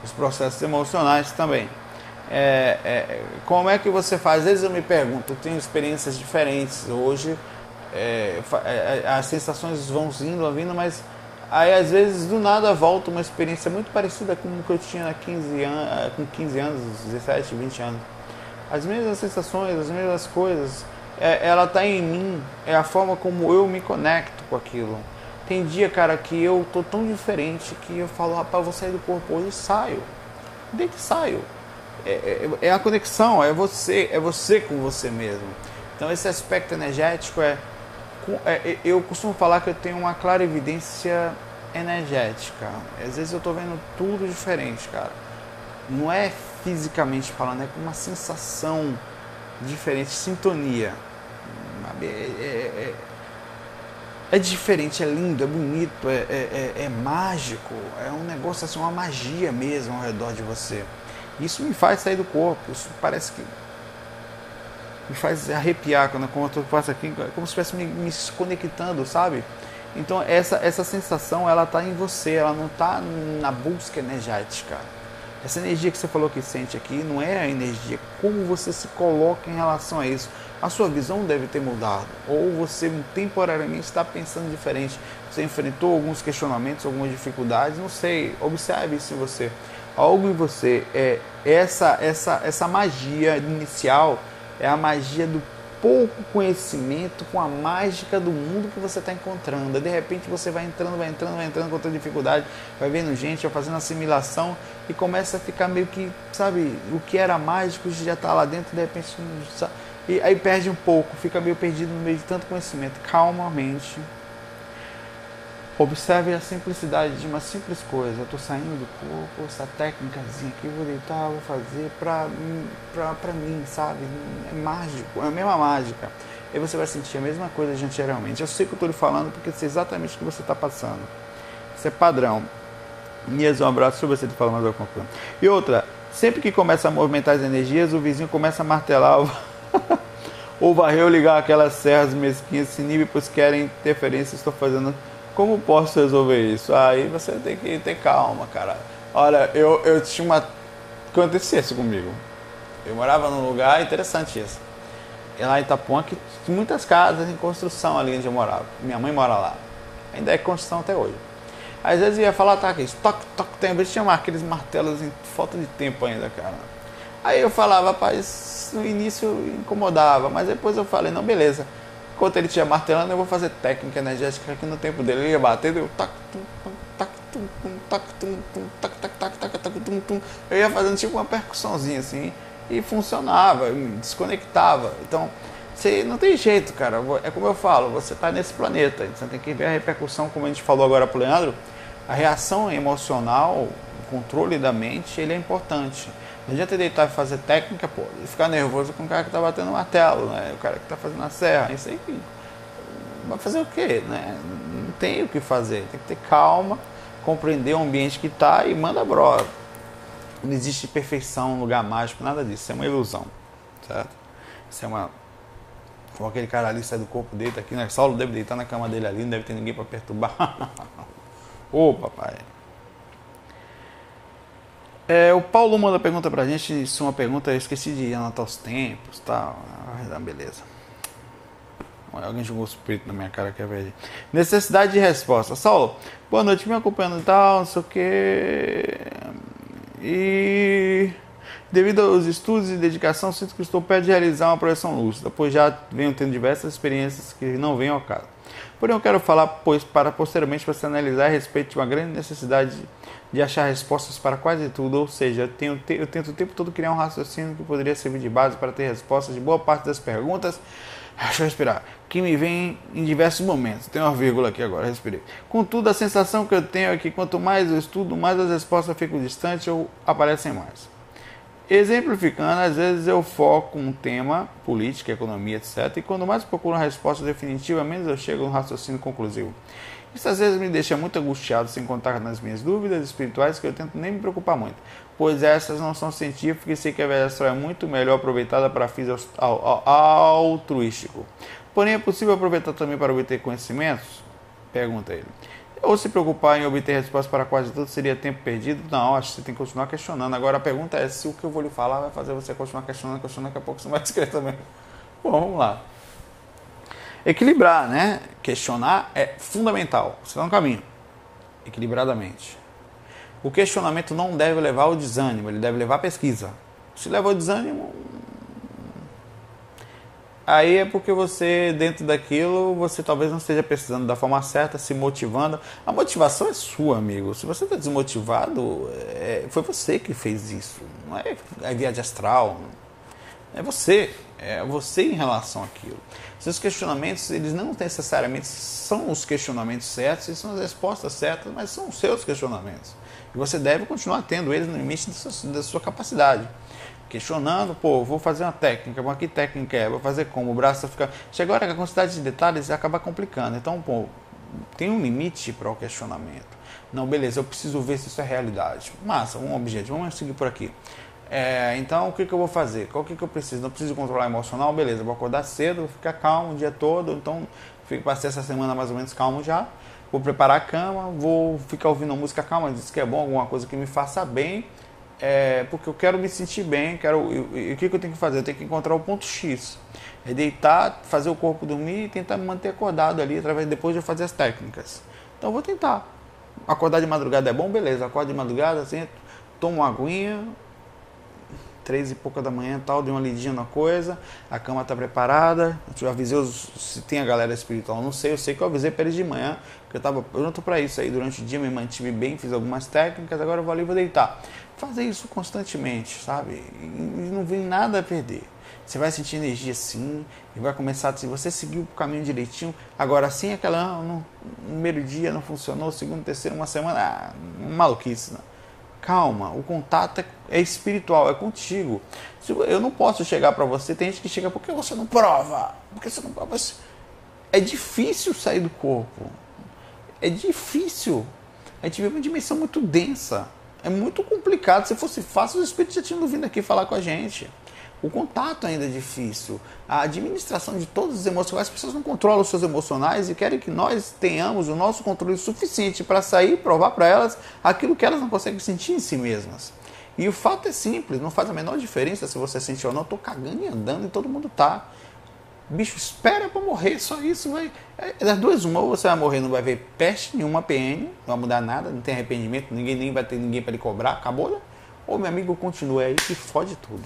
Os processos emocionais também. É, é, como é que você faz? Às vezes eu me pergunto, eu tenho experiências diferentes hoje é, é, é, as sensações vão vindo, vindo, mas aí às vezes do nada volta uma experiência muito parecida com o que eu tinha 15 anos, com 15 anos, 17, 20 anos. As mesmas sensações, as mesmas coisas, é, ela está em mim, é a forma como eu me conecto com aquilo. Tem dia, cara, que eu tô tão diferente que eu falo, rapaz, eu vou sair do corpo hoje e saio. Desde que saio. É, é, é, a conexão, é você, é você com você mesmo. Então esse aspecto energético é é, é, eu costumo falar que eu tenho uma clara evidência energética. Às vezes eu estou vendo tudo diferente, cara. Não é fisicamente falando, é com uma sensação diferente, sintonia. É, é, é, é diferente, é lindo, é bonito, é, é, é, mágico, é um negócio assim, uma magia mesmo ao redor de você. Isso me faz sair do corpo, isso parece que me faz arrepiar quando, quando eu passo aqui, como se estivesse me, me conectando, sabe? Então essa, essa sensação ela está em você, ela não está na busca energética. Essa energia que você falou que sente aqui não é a energia, como você se coloca em relação a isso. A sua visão deve ter mudado, ou você temporariamente está pensando diferente. Você enfrentou alguns questionamentos, algumas dificuldades, não sei. Observe em você. Algo em você é essa essa essa magia inicial é a magia do pouco conhecimento com a mágica do mundo que você está encontrando. De repente você vai entrando, vai entrando, vai entrando com outra dificuldade, vai vendo gente, vai fazendo assimilação e começa a ficar meio que, sabe, o que era mágico já está lá dentro, de repente E aí perde um pouco, fica meio perdido no meio de tanto conhecimento. Calmamente. Observe a simplicidade de uma simples coisa. Eu estou saindo do corpo, essa técnicazinha aqui, vou deitar, vou fazer pra, pra, pra mim, sabe? É mágico, é a mesma mágica. E você vai sentir a mesma coisa de anteriormente. Eu sei que eu estou lhe falando porque sei exatamente o que você está passando. Isso é padrão. Nias, um abraço. Deixa eu ver se ele fala mais alguma coisa. E outra, sempre que começa a movimentar as energias, o vizinho começa a martelar ou varrer ou ligar aquelas serras mesquinhas, se inibe, pois querem interferência. Estou fazendo. Como posso resolver isso? Aí você tem que ter calma, cara. Olha, eu, eu tinha uma. Acontecia isso comigo. Eu morava num lugar interessante isso. E lá em Itapuã, que muitas casas em construção ali onde eu morava. Minha mãe mora lá. Ainda é construção até hoje. Às vezes ia falar, tá aqui, toque, toque, tem. Vezes tinha aqueles martelos em falta de tempo ainda, cara. Aí eu falava, rapaz, no início incomodava, mas depois eu falei, não, beleza. Enquanto ele tinha martelando, eu vou fazer técnica energética aqui no tempo dele. Ele ia bater, eu. Eu ia fazendo tipo uma percussãozinha assim e funcionava, desconectava. Então, você não tem jeito, cara. É como eu falo, você está nesse planeta. Você tem que ver a repercussão, como a gente falou agora para o Leandro. A reação emocional, o controle da mente, ele é importante. Não adianta deitar e fazer técnica, pô, e ficar nervoso com o cara que está batendo martelo, né? O cara que está fazendo a serra. Isso aí vai fazer o quê? Né? Não tem o que fazer. Tem que ter calma, compreender o ambiente que está e manda brosa. Não existe perfeição, lugar mágico, nada disso. Isso é uma ilusão, certo? Isso é uma. Como aquele cara ali sai do corpo dele, tá aqui, né? Saulo deve deitar na cama dele ali, não deve ter ninguém para perturbar. [laughs] Ô, papai. É, o Paulo manda pergunta pra gente, isso é uma pergunta, eu esqueci de anotar os tempos tal. Ah, beleza. Alguém jogou o espírito na minha cara que é verdade. Necessidade de resposta. Saulo, boa noite, me acompanhando e tal, não sei o que. E devido aos estudos e dedicação, sinto que estou perto de realizar uma projeção lúcida, pois já venho tendo diversas experiências que não vêm ao caso. Porém, eu quero falar, pois, para posteriormente você analisar a respeito de uma grande necessidade de achar respostas para quase tudo, ou seja, eu, tenho, eu tento o tempo todo criar um raciocínio que poderia servir de base para ter respostas de boa parte das perguntas. Deixa eu respirar. Que me vem em diversos momentos. Tem uma vírgula aqui agora, respirei. Contudo, a sensação que eu tenho é que quanto mais eu estudo, mais as respostas ficam distantes ou aparecem mais. Exemplificando, às vezes eu foco um tema, política, economia, etc. E quando mais procuro uma resposta definitiva, menos eu chego no raciocínio conclusivo. Isso às vezes me deixa muito angustiado, sem contar nas minhas dúvidas espirituais, que eu tento nem me preocupar muito, pois essas não são científicas e sei que a velha é muito melhor aproveitada para fins altruístico. Porém, é possível aproveitar também para obter conhecimentos? Pergunta ele. Ou se preocupar em obter respostas para quase tudo seria tempo perdido? Não, acho que você tem que continuar questionando. Agora a pergunta é se o que eu vou lhe falar vai fazer você continuar questionando, questionando, daqui a pouco você vai [laughs] escrever também. Bom, vamos lá. Equilibrar, né? Questionar é fundamental. Você está no caminho. Equilibradamente. O questionamento não deve levar ao desânimo, ele deve levar à pesquisa. Se leva ao desânimo, aí é porque você, dentro daquilo, você talvez não esteja precisando da forma certa, se motivando. A motivação é sua, amigo. Se você está desmotivado, é, foi você que fez isso. Não é a viagem astral. É você. É você em relação àquilo. Seus questionamentos, eles não necessariamente são os questionamentos certos, eles são as respostas certas, mas são os seus questionamentos. E você deve continuar tendo eles no limite da sua, da sua capacidade questionando, pô, vou fazer uma técnica, mas que técnica é? Vou fazer como? O braço fica. Chega agora que a quantidade de detalhes acaba complicando. Então, pô, tem um limite para o questionamento. Não, beleza, eu preciso ver se isso é realidade. Massa, um objetivo, vamos seguir por aqui. É, então, o que, que eu vou fazer? Qual que, que eu preciso? Não preciso controlar emocional? Beleza, vou acordar cedo, vou ficar calmo o dia todo. Então, fico, passei essa semana mais ou menos calmo já. Vou preparar a cama, vou ficar ouvindo música calma, diz que é bom, alguma coisa que me faça bem é, porque eu quero me sentir bem, quero, e o que, que eu tenho que fazer? Eu tenho que encontrar o ponto X. É deitar, fazer o corpo dormir e tentar me manter acordado ali, através depois de eu fazer as técnicas. Então vou tentar. Acordar de madrugada é bom? Beleza, acordo de madrugada, assim, tomo uma aguinha, três e pouca da manhã tal, dei uma lidinha na coisa, a cama está preparada, eu avisei os, se tem a galera espiritual, não sei, eu sei que eu avisei para eles de manhã, que eu estava pronto para isso aí, durante o dia me mantive bem, fiz algumas técnicas, agora eu vou ali e vou deitar fazer isso constantemente, sabe? E não vem nada a perder. Você vai sentir energia sim, e vai começar, se você seguir o caminho direitinho, agora sim aquela ah, no, primeiro dia não funcionou, segundo, terceiro, uma semana, ah, maluquice. Não. Calma, o contato é, é, espiritual, é contigo. Eu não posso chegar para você, tem gente que chega, por que você não prova? Porque você não prova? É difícil sair do corpo. É difícil. A gente vive uma dimensão muito densa. É muito complicado. Se fosse fácil, os espíritos já tinham vindo aqui falar com a gente. O contato ainda é difícil. A administração de todas as emoções. As pessoas não controlam os seus emocionais e querem que nós tenhamos o nosso controle suficiente para sair e provar para elas aquilo que elas não conseguem sentir em si mesmas. E o fato é simples, não faz a menor diferença se você sente ou não. Eu tô cagando e andando e todo mundo tá. Bicho, espera para morrer, só isso vai. É, das duas, uma, ou você vai morrer, não vai ver peste nenhuma PN, não vai mudar nada, não tem arrependimento, ninguém nem vai ter ninguém para lhe cobrar, acabou, né? Ou meu amigo continua aí que fode tudo.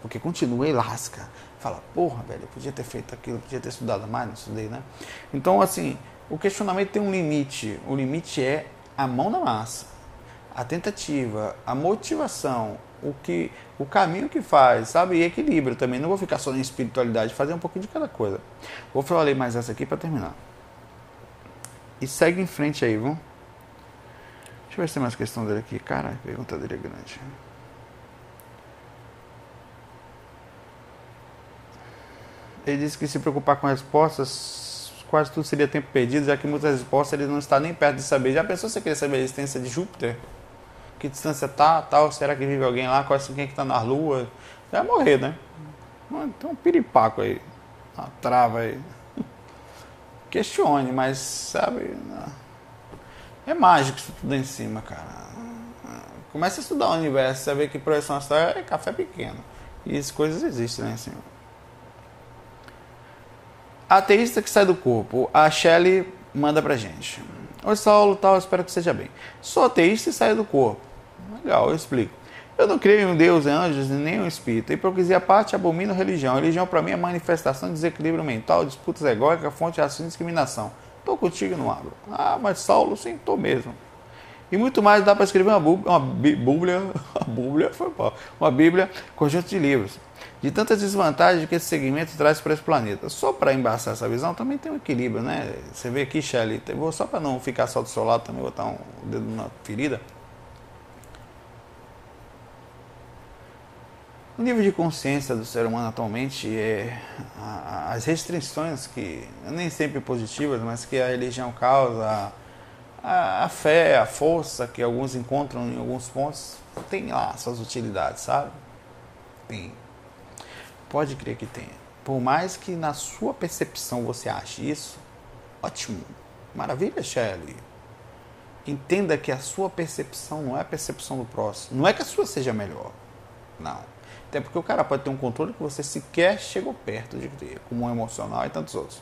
Porque continua e lasca. Fala, porra, velho, eu podia ter feito aquilo, podia ter estudado mais, não estudei, né? Então, assim, o questionamento tem um limite. O limite é a mão na massa, a tentativa, a motivação, o que o caminho que faz, sabe? E equilíbrio também. Não vou ficar só na espiritualidade, fazer um pouquinho de cada coisa. Vou falar mais essa aqui para terminar. E segue em frente aí, vamos? Deixa eu ver se tem mais questão dele aqui. Cara, a pergunta dele é grande. Ele disse que se preocupar com respostas, quase tudo seria tempo perdido, já que muitas respostas ele não está nem perto de saber. Já pensou se você queria saber a existência de Júpiter? Que distância tá, tal, será que vive alguém lá, qual, quem é que está na lua, vai morrer, né? Tem um piripaco aí, uma trava aí. [laughs] Questione, mas sabe, é mágico isso tudo em cima, cara. Comece a estudar o universo, você vê que projeção astral é café pequeno. E as coisas existem lá em cima. Ateísta que sai do corpo. A Shelley manda pra gente. Oi, Saulo, tal, espero que seja bem. Sou ateísta e saio do corpo. Legal, eu explico. Eu não creio em Deus, em anjos, nem em um espírito. A hipocrisia parte abomina religião. A religião, para mim, é manifestação de desequilíbrio mental, disputas egóicas, fonte de racismo e discriminação. Estou contigo não abro. Ah, mas Saulo, sim, estou mesmo. E muito mais dá para escrever uma bíblia, uma bíblia, [laughs] uma bíblia, foi bom, uma bíblia, conjunto de livros. De tantas desvantagens que esse segmento traz para esse planeta. Só para embaçar essa visão, também tem um equilíbrio, né? Você vê aqui, Shelly, vou só para não ficar só do seu lado, também botar um dedo na ferida. O nível de consciência do ser humano atualmente é as restrições que nem sempre positivas, mas que a religião causa, a, a fé, a força que alguns encontram em alguns pontos, tem lá suas utilidades, sabe? Tem. Pode crer que tem. Por mais que na sua percepção você ache isso, ótimo. Maravilha, Shelley. Entenda que a sua percepção não é a percepção do próximo. Não é que a sua seja melhor. Não até porque o cara pode ter um controle que você sequer chegou perto de ter, como emocional e tantos outros.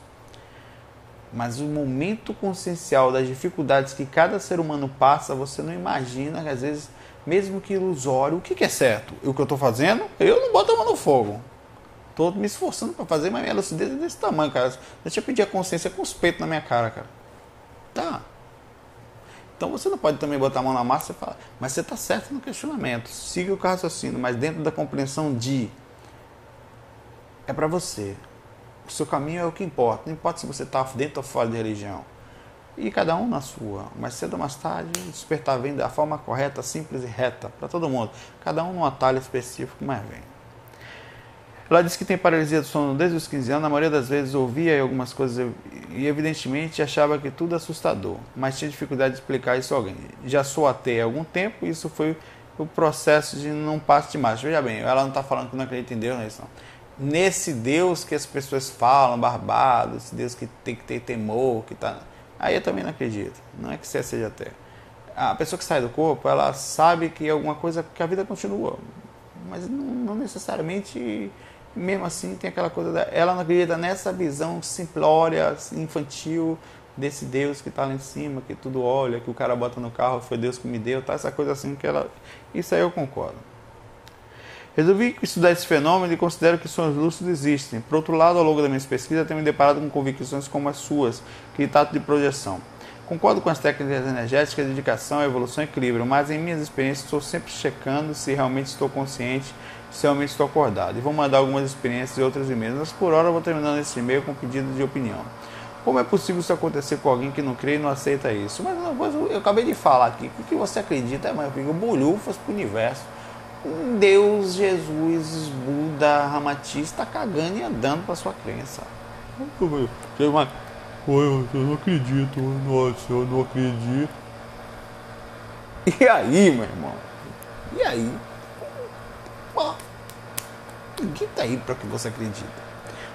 Mas o momento consciencial das dificuldades que cada ser humano passa, você não imagina às vezes, mesmo que ilusório, o que, que é certo? O que eu estou fazendo? Eu não boto a mão no fogo. Estou me esforçando para fazer, mas minha lucidez é desse tamanho, cara. Deixa eu pedir a consciência com os peitos na minha cara, cara. Tá. Então você não pode também botar a mão na massa e falar, mas você está certo no questionamento, siga o raciocínio, mas dentro da compreensão de é para você. O seu caminho é o que importa, não importa se você está dentro ou fora de religião. E cada um na sua, mas cedo ou mais tarde, despertar vem da forma correta, simples e reta para todo mundo. Cada um num atalho específico, mas vem. Ela disse que tem paralisia do sono desde os 15 anos, a maioria das vezes ouvia algumas coisas e evidentemente achava que tudo assustador, mas tinha dificuldade de explicar isso a alguém. Já sou até há algum tempo, isso foi o processo de não passe de. Veja bem, ela não está falando que não acredita em Deus, não é isso não. Nesse Deus que as pessoas falam, barbado, esse Deus que tem que ter temor, que tá. Aí eu também não acredito. Não é que você seja até. A pessoa que sai do corpo, ela sabe que é alguma coisa que a vida continua, mas não necessariamente mesmo assim tem aquela coisa da, ela não acredita nessa visão simplória, infantil desse Deus que está lá em cima, que tudo olha, que o cara bota no carro, foi Deus que me deu, tá essa coisa assim que ela, isso aí eu concordo. Resolvi estudar esse fenômeno e considero que sonhos lúcidos existem. Por outro lado, ao longo da minha pesquisa, tenho me deparado com convicções como as suas, que tratam de projeção. Concordo com as técnicas energéticas, dedicação, evolução e equilíbrio, mas em minhas experiências estou sempre checando se realmente estou consciente se realmente estou acordado. E vou mandar algumas experiências e outras e-mails. Mas por hora eu vou terminando esse e-mail com pedido de opinião. Como é possível isso acontecer com alguém que não crê e não aceita isso? Mas eu acabei de falar aqui, o que você acredita é, amigo, bolhufas para o universo. Deus, Jesus, Buda, Ramatista está cagando e andando para sua crença. Eu não acredito, nossa, eu não acredito. E aí, meu irmão? E aí? Ninguém tá aí para que você acredita.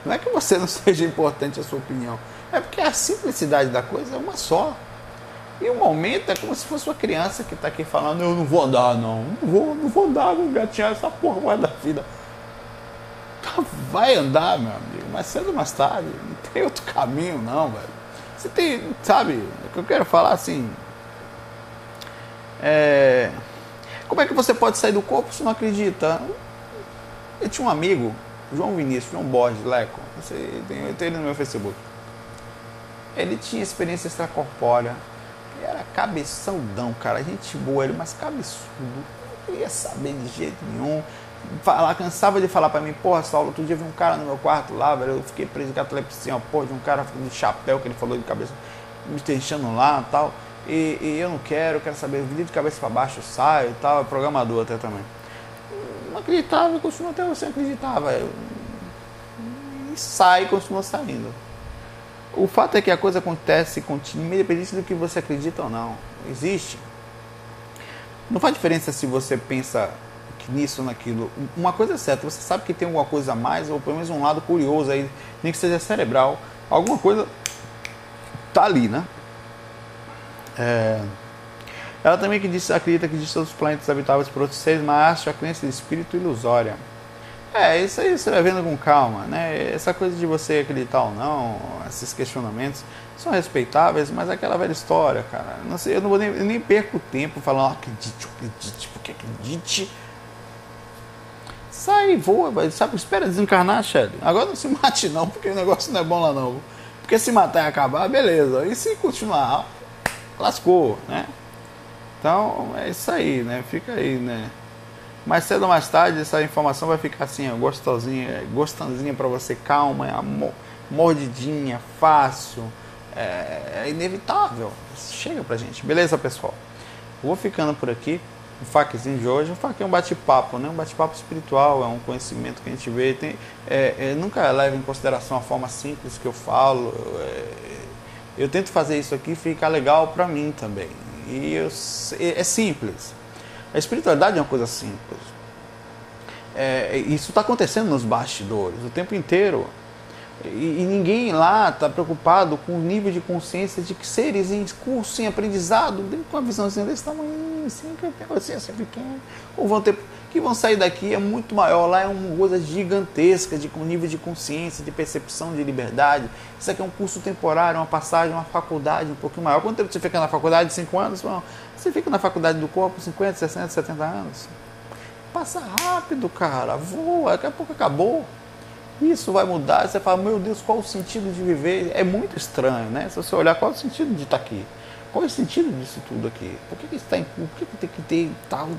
Não é que você não [laughs] seja importante a sua opinião. É porque a simplicidade da coisa é uma só. E o momento é como se fosse uma criança que está aqui falando, eu não vou andar não, não vou, não vou andar, vou gatinhar essa porra mais da vida. Tá, vai andar, meu amigo, mas cedo ou mais tarde, não tem outro caminho não, velho. Você tem, sabe, o que eu quero falar assim. É, como é que você pode sair do corpo se não acredita? Eu tinha um amigo, João Vinícius, João Borges, Leco, eu tenho ele no meu Facebook. Ele tinha experiência extracorpórea. Ele era cabeçãodão, cara. Gente boa, ele, mas cabeçudo. Não queria saber de jeito nenhum. Falar, cansava de falar pra mim, porra, Saulo, outro dia vi um cara no meu quarto lá, velho. Eu fiquei preso com a telepatia, porra, de um cara de chapéu que ele falou de cabeça, me deixando lá tal. E, e, eu não quero, eu quero saber, vídeo de cabeça para baixo, saio e tal, é programador até também. Não acreditava, continua até você acreditava. E sai e continua saindo. O fato é que a coisa acontece continua, independente do que você acredita ou não. Existe. Não faz diferença se você pensa nisso ou naquilo. Uma coisa é certa, você sabe que tem alguma coisa a mais, ou pelo menos um lado curioso aí, nem que seja cerebral. Alguma coisa tá ali, né? É... Ela também que diz, acredita que existem outros planetas habitáveis por outros seres, mas acha a crença de espírito ilusória. É, isso aí você vai vendo com calma, né? Essa coisa de você acreditar ou não, esses questionamentos são respeitáveis, mas é aquela velha história, cara. Não sei, eu não vou nem, nem perco tempo falando, oh, acredite, acredite, porque acredite. Sai, voa, sabe? Espera desencarnar, Shelly. Agora não se mate não, porque o negócio não é bom lá não. Porque se matar e acabar, beleza. E se continuar, lascou, né? Então é isso aí, né? Fica aí, né? Mais cedo ou mais tarde essa informação vai ficar assim, ó, gostosinha, gostosinha para você, calma, é mordidinha, fácil, é, é, inevitável. Chega pra gente. Beleza, pessoal? Vou ficando por aqui. O FAQzinho de hoje, o FAQ é um bate-papo, né? um bate-papo espiritual, é um conhecimento que a gente vê. Tem, é, é, nunca leva em consideração a forma simples que eu falo. É, eu tento fazer isso aqui ficar legal para mim também. E eu, é simples a espiritualidade é uma coisa simples. É, isso está acontecendo nos bastidores o tempo inteiro. E, e ninguém lá está preocupado com o nível de consciência de que seres em curso, em aprendizado, com a visãozinha desse tamanho, assim, assim, assim pequeno, ou vão ter, que vão sair daqui é muito maior. Lá é uma coisa gigantesca de com nível de consciência, de percepção, de liberdade. Isso aqui é um curso temporário, uma passagem, uma faculdade um pouquinho maior. Quanto tempo você fica na faculdade? Cinco anos? Bom, você fica na faculdade do corpo 50, 60, 70 anos. Passa rápido, cara. Voa, daqui a pouco acabou. Isso vai mudar. Você fala, meu Deus, qual o sentido de viver? É muito estranho, né? Se você olhar, qual o sentido de estar aqui? Qual é o sentido disso tudo aqui? Por que, que está em Por que, que tem que ter tal?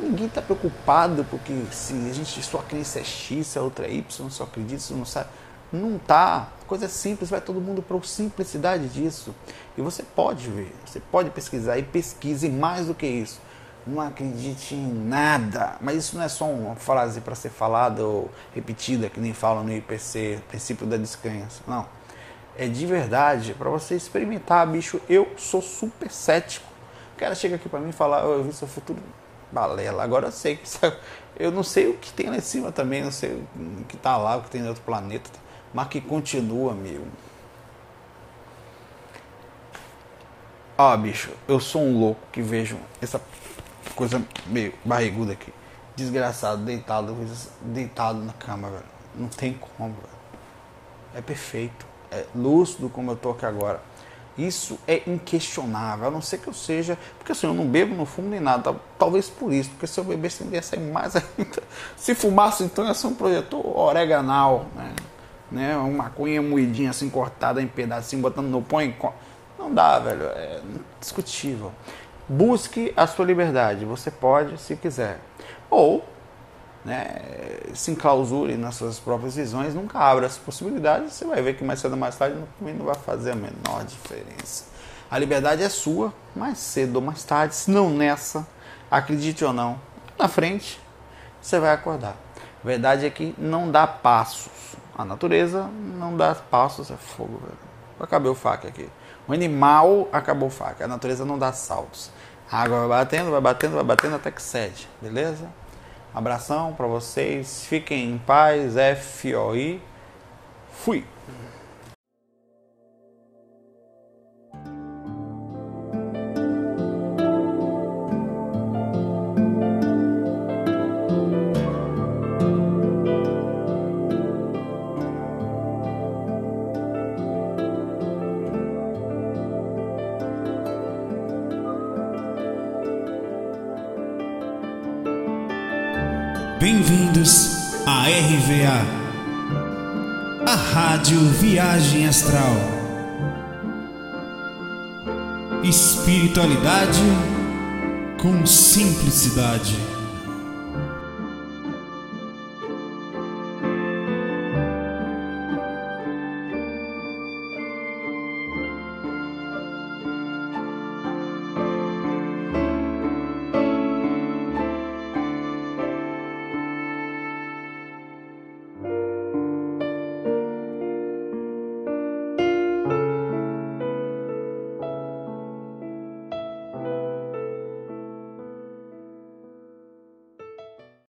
Ninguém está preocupado porque se a gente sua crença é X, se a outra é Y, só acredita, se não sabe. Não tá. Coisa simples, vai todo mundo para a simplicidade disso. E você pode ver, você pode pesquisar e pesquise mais do que isso. Não acredite em nada. Mas isso não é só uma frase para ser falada ou repetida, que nem falam no IPC, princípio da descrença. Não. É de verdade, para você experimentar, bicho. Eu sou super cético. O cara chega aqui para mim e fala, oh, eu vi seu futuro balela. Agora eu sei que eu não sei o que tem lá em cima também, não sei o que está lá, o que tem no outro planeta, mas que continua, amigo. Ah, bicho, eu sou um louco que vejo essa coisa meio barriguda aqui. Desgraçado, deitado, deitado na cama, velho. Não tem como, velho. É perfeito. É lúcido como eu tô aqui agora. Isso é inquestionável, a não ser que eu seja. Porque assim, eu não bebo, não fumo nem nada. Talvez por isso, porque se eu bebesse, ia sair mais [laughs] ainda. Se fumasse, então ia ser um projetor oreganal, né? né? Uma maconha moidinha assim, cortada em pedacinho, botando no pão não dá, velho. É discutível. Busque a sua liberdade. Você pode, se quiser. Ou, né, se enclausure nas suas próprias visões, nunca abra as possibilidades, você vai ver que mais cedo ou mais tarde não, vai fazer a menor diferença. A liberdade é sua, mais cedo ou mais tarde, se não nessa, acredite ou não, na frente você vai acordar. A verdade é que não dá passos. A natureza não dá passos, é fogo, velho. Acabei o faca aqui. O animal acabou o faca. A natureza não dá saltos. A água vai batendo, vai batendo, vai batendo até que cede. Beleza? Abração para vocês. Fiquem em paz. FOI. Fui. Espiritualidade com simplicidade.